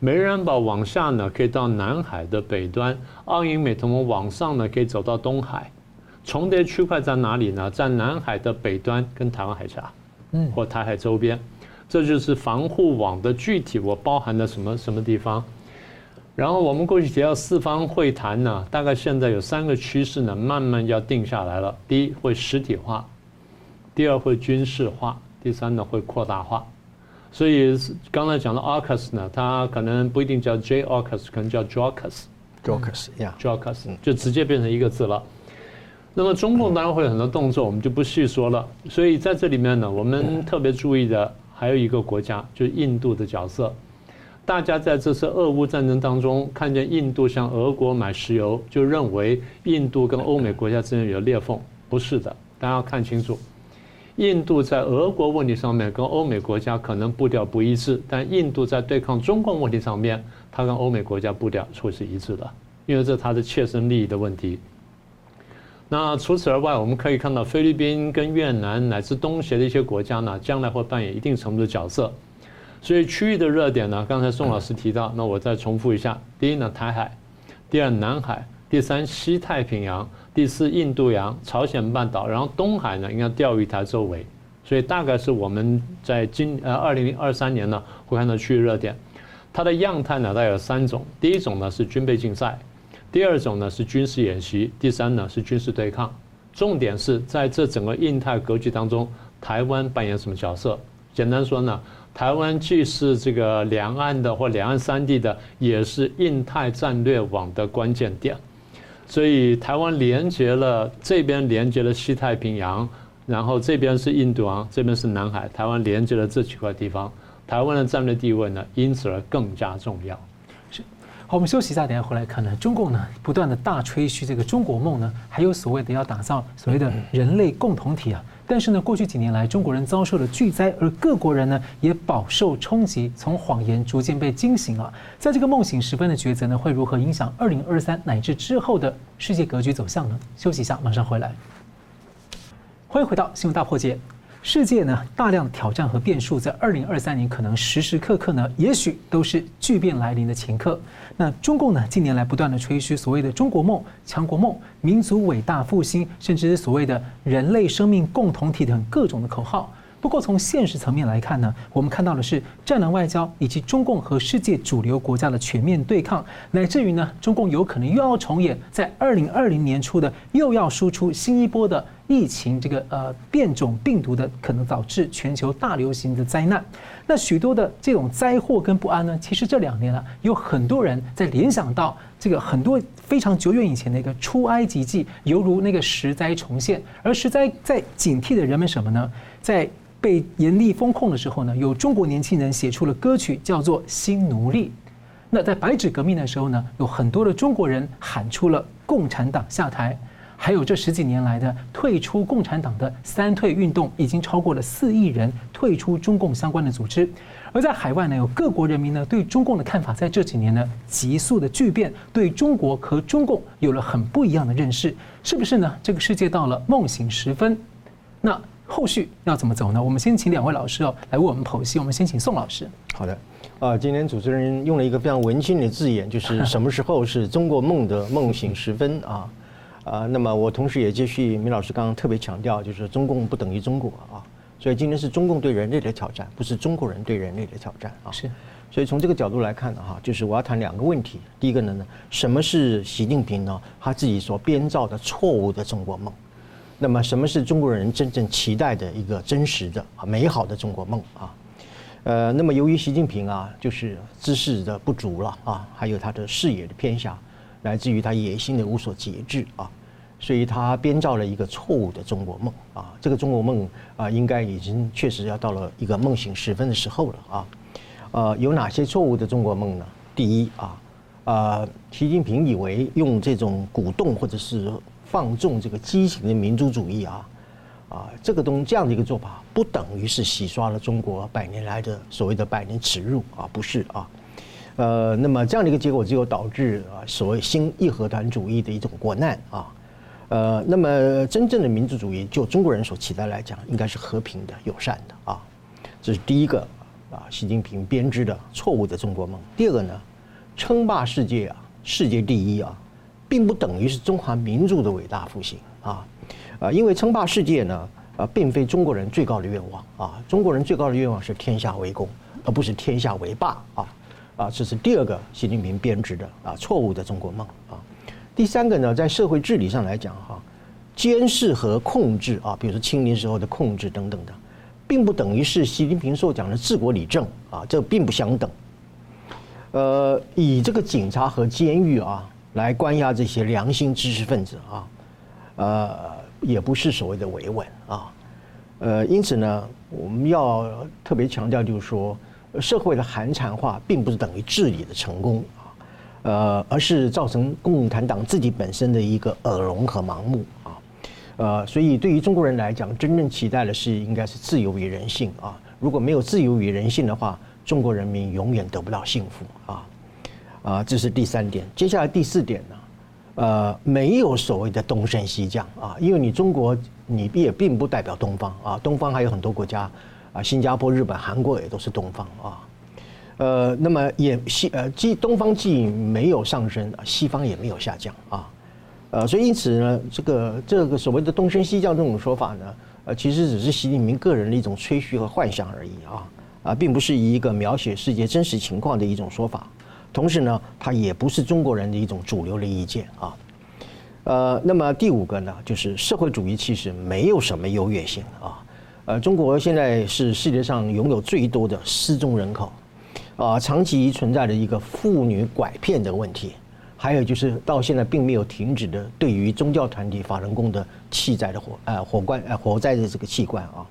美日安保往下呢可以到南海的北端，奥英美同盟往上呢可以走到东海。重叠区块在哪里呢？在南海的北端跟台湾海峡，嗯，或台海周边。这就是防护网的具体，我包含了什么什么地方？然后我们过去提到四方会谈呢，大概现在有三个趋势呢，慢慢要定下来了。第一会实体化，第二会军事化，第三呢会扩大化。所以刚才讲的 AUKUS 呢，它可能不一定叫 J-AUKUS，可能叫 JAUKUS，JAUKUS，yeah，JAUKUS 就直接变成一个字了。那么中共当然会有很多动作，我们就不细说了。所以在这里面呢，我们特别注意的还有一个国家，就是印度的角色。大家在这次俄乌战争当中看见印度向俄国买石油，就认为印度跟欧美国家之间有裂缝，不是的，大家要看清楚。印度在俄国问题上面跟欧美国家可能步调不一致，但印度在对抗中共问题上面，它跟欧美国家步调会是一致的，因为这是它的切身利益的问题。那除此而外，我们可以看到菲律宾跟越南乃至东协的一些国家呢，将来会扮演一定程度的角色。所以区域的热点呢，刚才宋老师提到，那我再重复一下：第一呢，台海；第二，南海；第三，西太平洋；第四，印度洋、朝鲜半岛；然后东海呢，应该钓鱼台周围。所以大概是我们在今呃二零二三年呢，会看到区域热点。它的样态呢，大概有三种：第一种呢是军备竞赛；第二种呢是军事演习；第三呢是军事对抗。重点是在这整个印太格局当中，台湾扮演什么角色？简单说呢。台湾既是这个两岸的或两岸三地的，也是印太战略网的关键点。所以台湾连接了这边，连接了西太平洋，然后这边是印度洋，这边是南海。台湾连接了这几块地方，台湾的战略地位呢，因此而更加重要。是，好，我们休息一下，等下回来看呢。中共呢，不断的大吹嘘这个中国梦呢，还有所谓的要打造所谓的人类共同体啊。但是呢，过去几年来，中国人遭受了巨灾，而各国人呢也饱受冲击，从谎言逐渐被惊醒了。在这个梦醒时分的抉择呢，会如何影响二零二三乃至之后的世界格局走向呢？休息一下，马上回来。欢迎回到新闻大破解。世界呢，大量挑战和变数，在二零二三年可能时时刻刻呢，也许都是巨变来临的前刻。那中共呢，近年来不断的吹嘘所谓的中国梦、强国梦、民族伟大复兴，甚至是所谓的人类生命共同体等各种的口号。不过从现实层面来看呢，我们看到的是战狼外交以及中共和世界主流国家的全面对抗，乃至于呢，中共有可能又要重演在二零二零年初的又要输出新一波的疫情，这个呃变种病毒的可能导致全球大流行的灾难。那许多的这种灾祸跟不安呢，其实这两年呢，有很多人在联想到这个很多非常久远以前的一个出埃及记，犹如那个时灾重现。而时灾在警惕的人们什么呢？在被严厉封控的时候呢，有中国年轻人写出了歌曲，叫做《新奴隶》。那在白纸革命的时候呢，有很多的中国人喊出了“共产党下台”。还有这十几年来的退出共产党的“三退”运动，已经超过了四亿人退出中共相关的组织。而在海外呢，有各国人民呢对中共的看法，在这几年呢急速的巨变，对中国和中共有了很不一样的认识，是不是呢？这个世界到了梦醒时分，那。后续要怎么走呢？我们先请两位老师哦来为我们剖析。我们先请宋老师。好的，啊，今天主持人用了一个非常文青的字眼，就是 什么时候是中国梦的梦醒时分啊？啊，那么我同时也继续米老师刚刚特别强调，就是中共不等于中国啊，所以今天是中共对人类的挑战，不是中国人对人类的挑战啊。是，所以从这个角度来看呢，哈，就是我要谈两个问题。第一个呢呢，什么是习近平呢他自己所编造的错误的中国梦？那么，什么是中国人真正期待的一个真实的啊美好的中国梦啊？呃，那么由于习近平啊，就是知识的不足了啊，还有他的视野的偏狭，来自于他野心的无所节制啊，所以他编造了一个错误的中国梦啊。这个中国梦啊，应该已经确实要到了一个梦醒时分的时候了啊。呃，有哪些错误的中国梦呢？第一啊，呃，习近平以为用这种鼓动或者是放纵这个畸形的民族主义啊，啊，这个东这样的一个做法，不等于是洗刷了中国百年来的所谓的百年耻辱啊，不是啊，呃，那么这样的一个结果，只有导致啊所谓新义和团主义的一种国难啊，呃，那么真正的民族主义，就中国人所期待来讲，应该是和平的、友善的啊，这是第一个啊，习近平编织的错误的中国梦。第二个呢，称霸世界啊，世界第一啊。并不等于是中华民族的伟大复兴啊，啊，因为称霸世界呢，啊，并非中国人最高的愿望啊，中国人最高的愿望是天下为公，而不是天下为霸啊，啊，这是第二个习近平编织的啊错误的中国梦啊。第三个呢，在社会治理上来讲哈，监视和控制啊，比如说清零时候的控制等等的，并不等于是习近平所讲的治国理政啊，这并不相等。呃，以这个警察和监狱啊。来关押这些良心知识分子啊，呃，也不是所谓的维稳啊，呃，因此呢，我们要特别强调，就是说，社会的寒蝉化并不是等于治理的成功，呃，而是造成共产党自己本身的一个耳聋和盲目啊，呃，所以对于中国人来讲，真正期待的是应该是自由与人性啊，如果没有自由与人性的话，中国人民永远得不到幸福啊。啊，这是第三点。接下来第四点呢，呃，没有所谓的东升西降啊，因为你中国你也并不代表东方啊，东方还有很多国家啊，新加坡、日本、韩国也都是东方啊。呃，那么也西呃，既东方既没有上升，西方也没有下降啊。呃，所以因此呢，这个这个所谓的东升西降这种说法呢，呃，其实只是习近平个人的一种吹嘘和幻想而已啊啊，并不是一个描写世界真实情况的一种说法。同时呢，它也不是中国人的一种主流的意见啊。呃，那么第五个呢，就是社会主义其实没有什么优越性啊。呃，中国现在是世界上拥有最多的失踪人口，啊，长期存在的一个妇女拐骗的问题，还有就是到现在并没有停止的对于宗教团体法轮功的弃灾的火呃火关呃火灾的这个器官啊。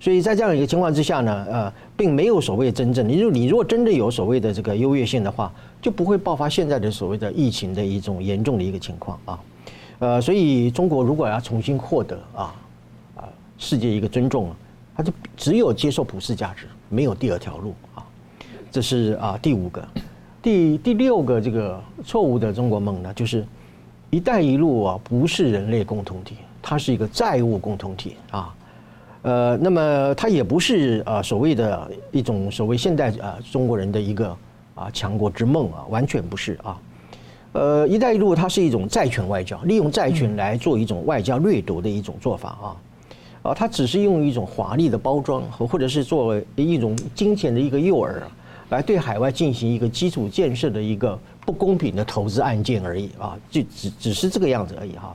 所以在这样一个情况之下呢，呃，并没有所谓真正，你如你如果真的有所谓的这个优越性的话，就不会爆发现在的所谓的疫情的一种严重的一个情况啊，呃，所以中国如果要重新获得啊啊世界一个尊重，它就只有接受普世价值，没有第二条路，这是啊第五个，第第六个这个错误的中国梦呢，就是“一带一路”啊不是人类共同体，它是一个债务共同体啊。呃，那么它也不是啊所谓的一种所谓现代啊中国人的一个啊强国之梦啊，完全不是啊。呃，一带一路它是一种债权外交，利用债权来做一种外交掠夺的一种做法啊。啊，它只是用一种华丽的包装和或者是作为一种金钱的一个诱饵，来对海外进行一个基础建设的一个不公平的投资案件而已啊，就只只是这个样子而已哈。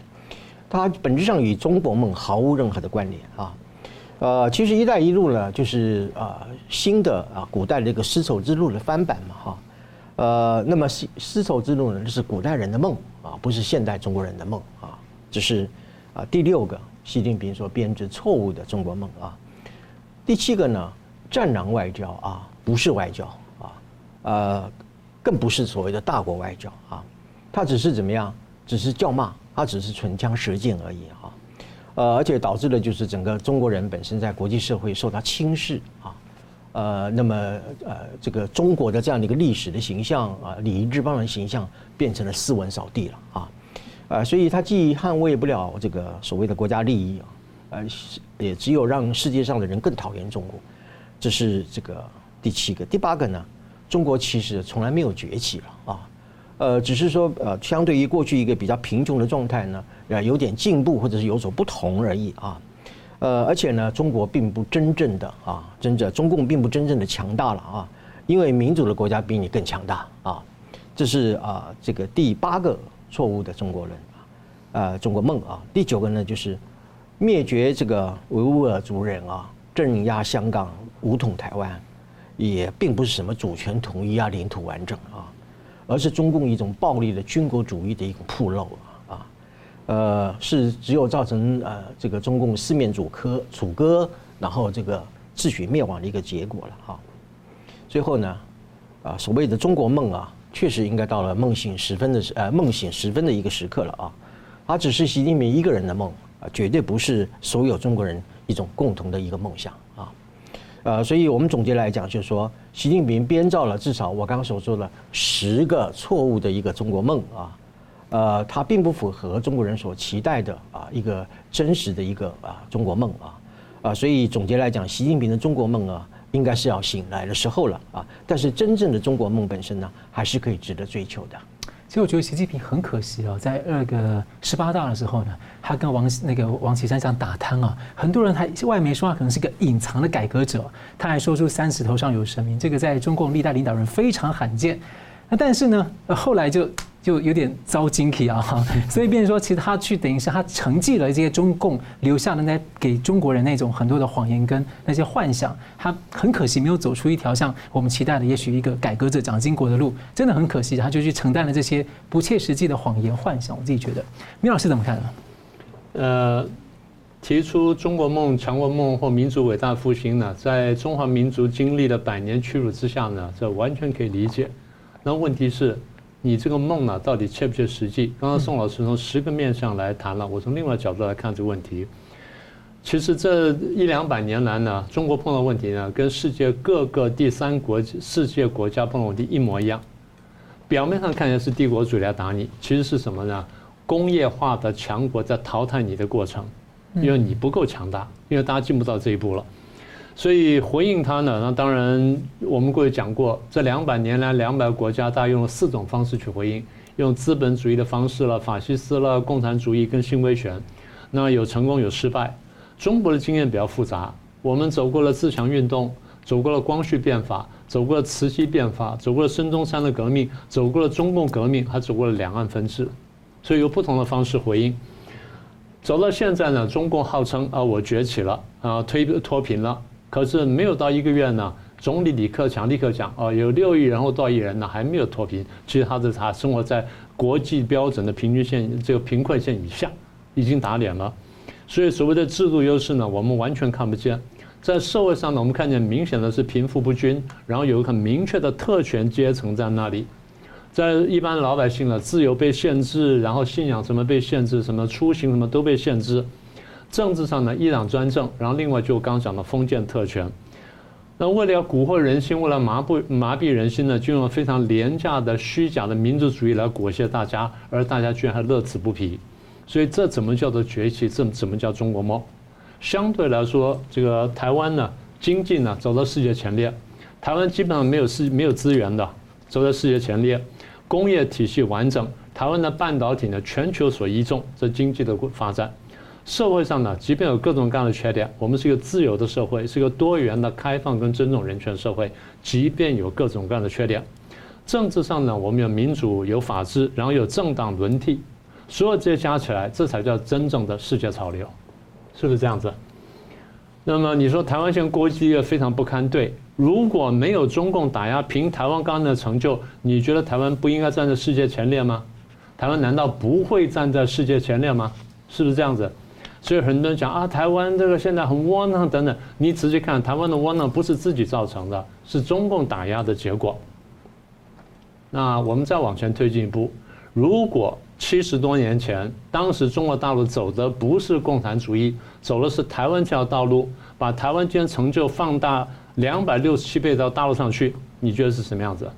它本质上与中国梦毫无任何的关联啊。呃，其实“一带一路”呢，就是啊新的啊古代的这个丝绸之路的翻版嘛哈。呃，那么丝丝绸之路呢，这是古代人的梦啊，不是现代中国人的梦啊。这是啊第六个习近平所编织错误的中国梦啊。第七个呢，战狼外交啊，不是外交，呃，更不是所谓的大国外交啊，他只是怎么样？只是叫骂，他只是唇枪舌剑而已啊。呃，而且导致的就是整个中国人本身在国际社会受到轻视啊，呃，那么呃，这个中国的这样的一个历史的形象啊，礼仪之邦的形象变成了斯文扫地了啊，呃，所以他既捍卫不了这个所谓的国家利益啊，呃，也只有让世界上的人更讨厌中国，这是这个第七个。第八个呢，中国其实从来没有崛起了啊。呃，只是说，呃，相对于过去一个比较贫穷的状态呢，呃，有点进步或者是有所不同而已啊。呃，而且呢，中国并不真正的啊，真正中共并不真正的强大了啊，因为民主的国家比你更强大啊。这是啊，这个第八个错误的中国人啊，呃，中国梦啊。第九个呢，就是灭绝这个维吾尔族人啊，镇压香港，武统台湾，也并不是什么主权统一啊，领土完整啊。而是中共一种暴力的军国主义的一种铺露啊，呃，是只有造成呃这个中共四面楚歌楚歌，然后这个自取灭亡的一个结果了哈。最后呢，啊，所谓的中国梦啊，确实应该到了梦醒时分的时呃梦醒时分的一个时刻了啊，它只是习近平一个人的梦啊，绝对不是所有中国人一种共同的一个梦想啊。呃，所以我们总结来讲，就是说，习近平编造了至少我刚刚所说的十个错误的一个中国梦啊，呃，它并不符合中国人所期待的啊一个真实的一个啊中国梦啊，啊，所以总结来讲，习近平的中国梦啊，应该是要醒来的时候了啊，但是真正的中国梦本身呢，还是可以值得追求的。所以我觉得习近平很可惜哦，在二个十八大的时候呢，他跟王那个王岐山这样打贪啊，很多人还外媒说他可能是个隐藏的改革者，他还说出三十头上有神明，这个在中共历代领导人非常罕见。那但是呢，后来就。就有点遭惊奇啊，所以变成说，其实他去等于是他承继了这些中共留下的那给中国人那种很多的谎言跟那些幻想，他很可惜没有走出一条像我们期待的，也许一个改革者蒋经国的路，真的很可惜，他就去承担了这些不切实际的谎言幻想。我自己觉得，米老师怎么看呢？呃，提出中国梦、强国梦或民族伟大复兴呢，在中华民族经历了百年屈辱之下呢，这完全可以理解。那问题是。你这个梦呢，到底切不切实际？刚刚宋老师从十个面向来谈了，我从另外角度来看这个问题。其实这一两百年来呢，中国碰到问题呢，跟世界各个第三国世界国家碰到问题一模一样。表面上看起来是帝国主义来打你，其实是什么呢？工业化的强国在淘汰你的过程，因为你不够强大，因为大家进不到这一步了。所以回应他呢，那当然我们过去讲过，这两百年来，两百个国家大概用了四种方式去回应，用资本主义的方式了，法西斯了，共产主义跟新威权，那有成功有失败。中国的经验比较复杂，我们走过了自强运动，走过了光绪变法，走过了慈禧变法，走过了孙中山的革命，走过了中共革命，还走过了两岸分治，所以有不同的方式回应。走到现在呢，中共号称啊我崛起了啊推脱贫了。可是没有到一个月呢，总理李克强立刻讲哦，有六亿人或多亿人呢还没有脱贫，其实他是他生活在国际标准的平均线这个贫困线以下，已经打脸了。所以所谓的制度优势呢，我们完全看不见。在社会上呢，我们看见明显的是贫富不均，然后有很明确的特权阶层在那里。在一般老百姓呢，自由被限制，然后信仰什么被限制，什么出行什么都被限制。政治上呢，一党专政，然后另外就刚讲的封建特权。那为了要蛊惑人心，为了麻痹麻痹人心呢，就用非常廉价的虚假的民族主义来裹挟大家，而大家居然还乐此不疲。所以这怎么叫做崛起？这怎么叫中国梦？相对来说，这个台湾呢，经济呢走到世界前列，台湾基本上没有资没有资源的，走在世界前列，工业体系完整，台湾的半导体呢全球所倚重，这经济的发展。社会上呢，即便有各种各样的缺点，我们是一个自由的社会，是一个多元的、开放跟尊重人权社会。即便有各种各样的缺点，政治上呢，我们有民主、有法治，然后有政党轮替，所有这些加起来，这才叫真正的世界潮流，是不是这样子？那么你说台湾现在国际非常不堪，对？如果没有中共打压，凭台湾刚刚的成就，你觉得台湾不应该站在世界前列吗？台湾难道不会站在世界前列吗？是不是这样子？所以很多人讲啊，台湾这个现在很窝囊等等。你仔细看，台湾的窝囊不是自己造成的，是中共打压的结果。那我们再往前推进一步，如果七十多年前，当时中国大陆走的不是共产主义，走的是台湾这条道路，把台湾今天成就放大两百六十七倍到大陆上去，你觉得是什么样子？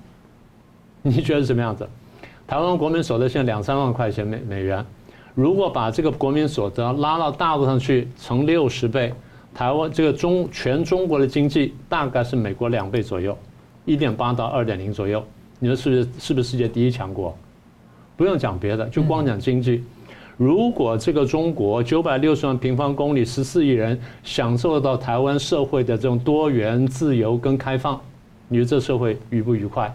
你觉得是什么样子？台湾国民所得现在两三万块钱美美元。如果把这个国民所得拉到大陆上去，乘六十倍，台湾这个中全中国的经济大概是美国两倍左右，一点八到二点零左右。你说是不是？是不是世界第一强国？不用讲别的，就光讲经济。如果这个中国九百六十万平方公里，十四亿人享受到台湾社会的这种多元、自由跟开放，你觉得这社会愉不愉快？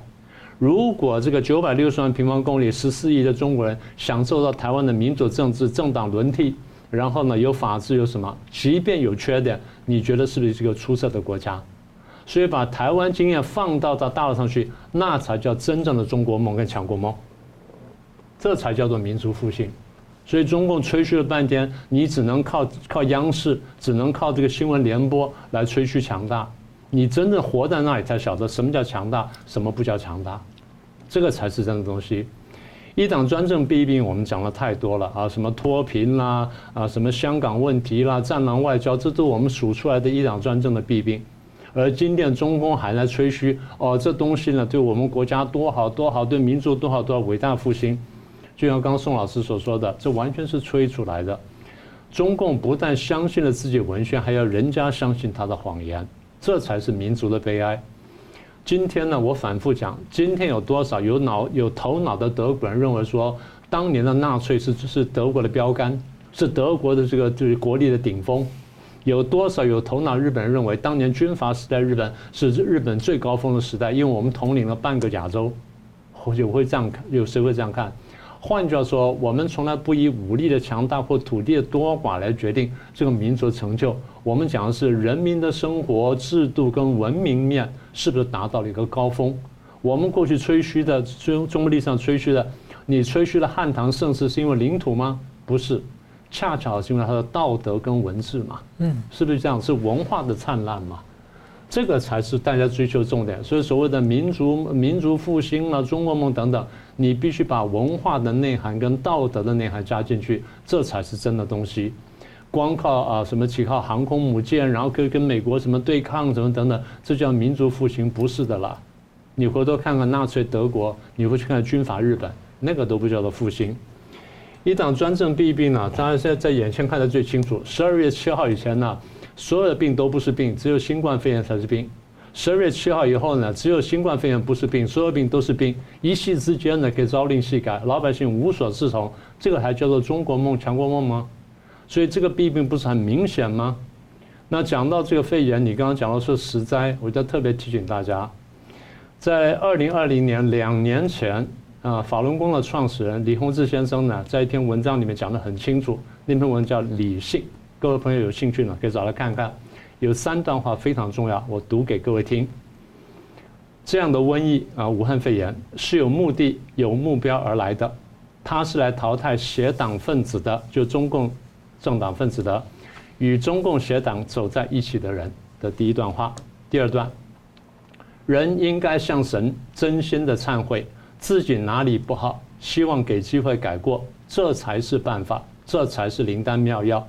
如果这个九百六十万平方公里、十四亿的中国人享受到台湾的民主政治、政党轮替，然后呢有法治有什么？即便有缺点，你觉得是不是一个出色的国家？所以把台湾经验放到到大陆上去，那才叫真正的中国梦跟强国梦，这才叫做民族复兴。所以中共吹嘘了半天，你只能靠靠央视，只能靠这个新闻联播来吹嘘强大。你真正活在那里才晓得什么叫强大，什么不叫强大。这个才是真的东西。一党专政弊病，我们讲了太多了啊，什么脱贫啦，啊，什么香港问题啦，战狼外交，这都我们数出来的一党专政的弊病。而今天中共还在吹嘘哦，这东西呢，对我们国家多好多好，对民族多好多好，伟大复兴。就像刚宋老师所说的，这完全是吹出来的。中共不但相信了自己文宣，还要人家相信他的谎言，这才是民族的悲哀。今天呢，我反复讲，今天有多少有脑有头脑的德国人认为说，当年的纳粹是是德国的标杆，是德国的这个就是国力的顶峰？有多少有头脑日本人认为，当年军阀时代日本是日本最高峰的时代？因为我们统领了半个亚洲，或许会这样看，有谁会这样看？换句话说，我们从来不以武力的强大或土地的多寡来决定这个民族的成就。我们讲的是人民的生活制度跟文明面是不是达到了一个高峰？我们过去吹嘘的中中国历史上吹嘘的，你吹嘘的汉唐盛世是因为领土吗？不是，恰巧是因为它的道德跟文字嘛。嗯，是不是这样？是文化的灿烂嘛？这个才是大家追求重点。所以所谓的民族民族复兴啊，中国梦等等。你必须把文化的内涵跟道德的内涵加进去，这才是真的东西。光靠啊什么起靠航空母舰，然后可以跟美国什么对抗什么等等，这叫民族复兴？不是的啦。你回头看看纳粹德国，你会去看军阀日本，那个都不叫做复兴。一党专政弊病呢，当然现在在眼前看得最清楚。十二月七号以前呢，所有的病都不是病，只有新冠肺炎才是病。十二月七号以后呢，只有新冠肺炎不是病，所有病都是病。一夕之间呢，可以朝令夕改，老百姓无所适从，这个还叫做中国梦、强国梦吗？所以这个弊病不是很明显吗？那讲到这个肺炎，你刚刚讲到说实灾，我就特别提醒大家，在二零二零年两年前啊，法轮功的创始人李洪志先生呢，在一篇文章里面讲得很清楚，那篇文叫《理性》，各位朋友有兴趣呢，可以找来看看。有三段话非常重要，我读给各位听。这样的瘟疫啊，武汉肺炎是有目的、有目标而来的，它是来淘汰邪党分子的，就中共政党分子的，与中共邪党走在一起的人的第一段话。第二段，人应该向神真心的忏悔，自己哪里不好，希望给机会改过，这才是办法，这才是灵丹妙药。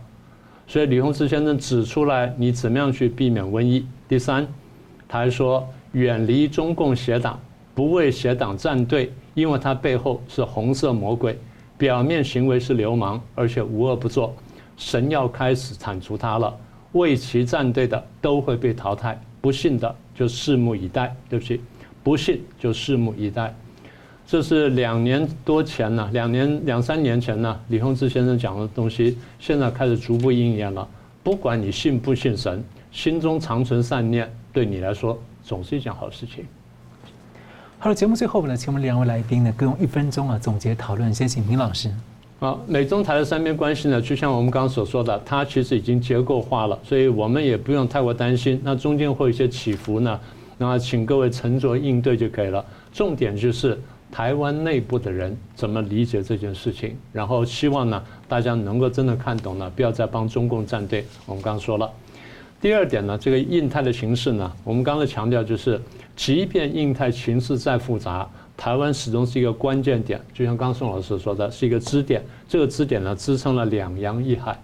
所以李洪志先生指出来，你怎么样去避免瘟疫？第三，他还说远离中共邪党，不为邪党站队，因为他背后是红色魔鬼，表面行为是流氓，而且无恶不作。神要开始铲除他了，为其站队的都会被淘汰，不信的就拭目以待。对不起，不信就拭目以待。这是两年多前呢，两年两三年前呢，李洪志先生讲的东西，现在开始逐步应验了。不管你信不信神，心中常存善念，对你来说总是一件好事情。好了，节目最后呢，请我们两位来宾呢各用一分钟啊总结讨论。先请明老师。啊，美中台的三边关系呢，就像我们刚刚所说的，它其实已经结构化了，所以我们也不用太过担心。那中间会有一些起伏呢，那请各位沉着应对就可以了。重点就是台湾内部的人怎么理解这件事情，然后希望呢大家能够真的看懂了，不要再帮中共站队。我们刚刚说了，第二点呢，这个印太的形势呢，我们刚才强调就是，即便印太形势再复杂。台湾始终是一个关键点，就像刚宋老师说的，是一个支点。这个支点呢，支撑了两洋一海。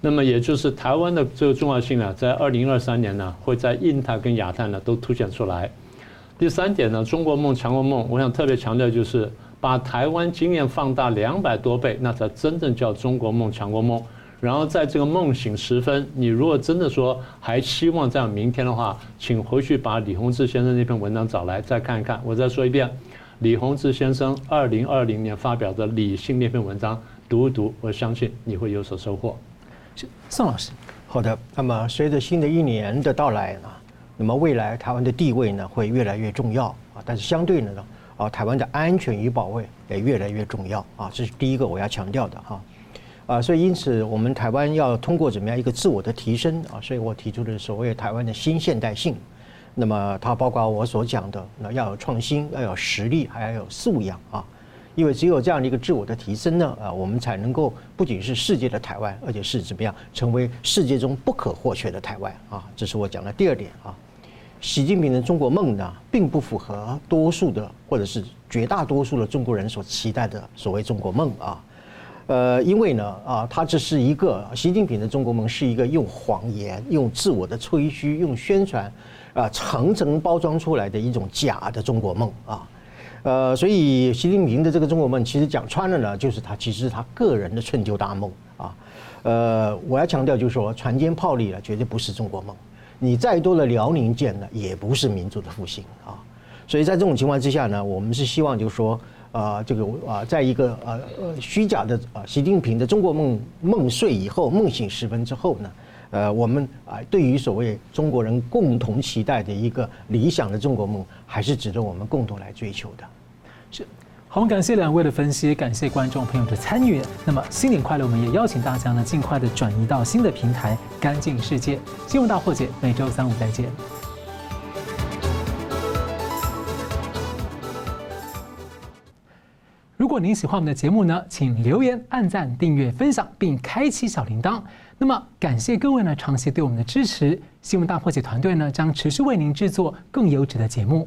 那么，也就是台湾的这个重要性呢，在二零二三年呢，会在印太跟亚太呢都凸显出来。第三点呢，中国梦、强国梦，我想特别强调就是把台湾经验放大两百多倍，那才真正叫中国梦、强国梦。然后在这个梦醒时分，你如果真的说还希望再有明天的话，请回去把李洪志先生那篇文章找来再看一看。我再说一遍。李洪志先生二零二零年发表的《理性》那篇文章，读一读，我相信你会有所收获。是宋老师，好的。那么随着新的一年的到来呢，那么未来台湾的地位呢会越来越重要啊。但是相对的呢，啊，台湾的安全与保卫也越来越重要啊。这是第一个我要强调的哈。啊，所以因此我们台湾要通过怎么样一个自我的提升啊？所以我提出的所谓台湾的新现代性。那么它包括我所讲的，那要有创新，要有实力，还要有素养啊！因为只有这样的一个自我的提升呢，啊，我们才能够不仅是世界的台湾，而且是怎么样成为世界中不可或缺的台湾啊！这是我讲的第二点啊。习近平的中国梦呢，并不符合多数的或者是绝大多数的中国人所期待的所谓中国梦啊。呃，因为呢，啊，他这是一个习近平的中国梦，是一个用谎言、用自我的吹嘘、用宣传。啊，层层包装出来的一种假的中国梦啊，呃，所以习近平的这个中国梦，其实讲穿了呢，就是他其实是他个人的春秋大梦啊。呃，我要强调就是说，船坚炮利了，绝对不是中国梦。你再多的辽宁舰呢，也不是民族的复兴啊。所以在这种情况之下呢，我们是希望就是说，啊，这个啊，在一个呃呃虚假的啊习近平的中国梦梦睡以后，梦醒时分之后呢。呃，我们啊，对于所谓中国人共同期待的一个理想的中国梦，还是值得我们共同来追求的。好，感谢两位的分析，感谢观众朋友的参与。那么新年快乐，我们也邀请大家呢，尽快的转移到新的平台——干净世界新闻大破解，每周三五再见。如果您喜欢我们的节目呢，请留言、按赞、订阅、分享，并开启小铃铛。那么，感谢各位呢长期对我们的支持。新闻大破解团队呢将持续为您制作更优质的节目。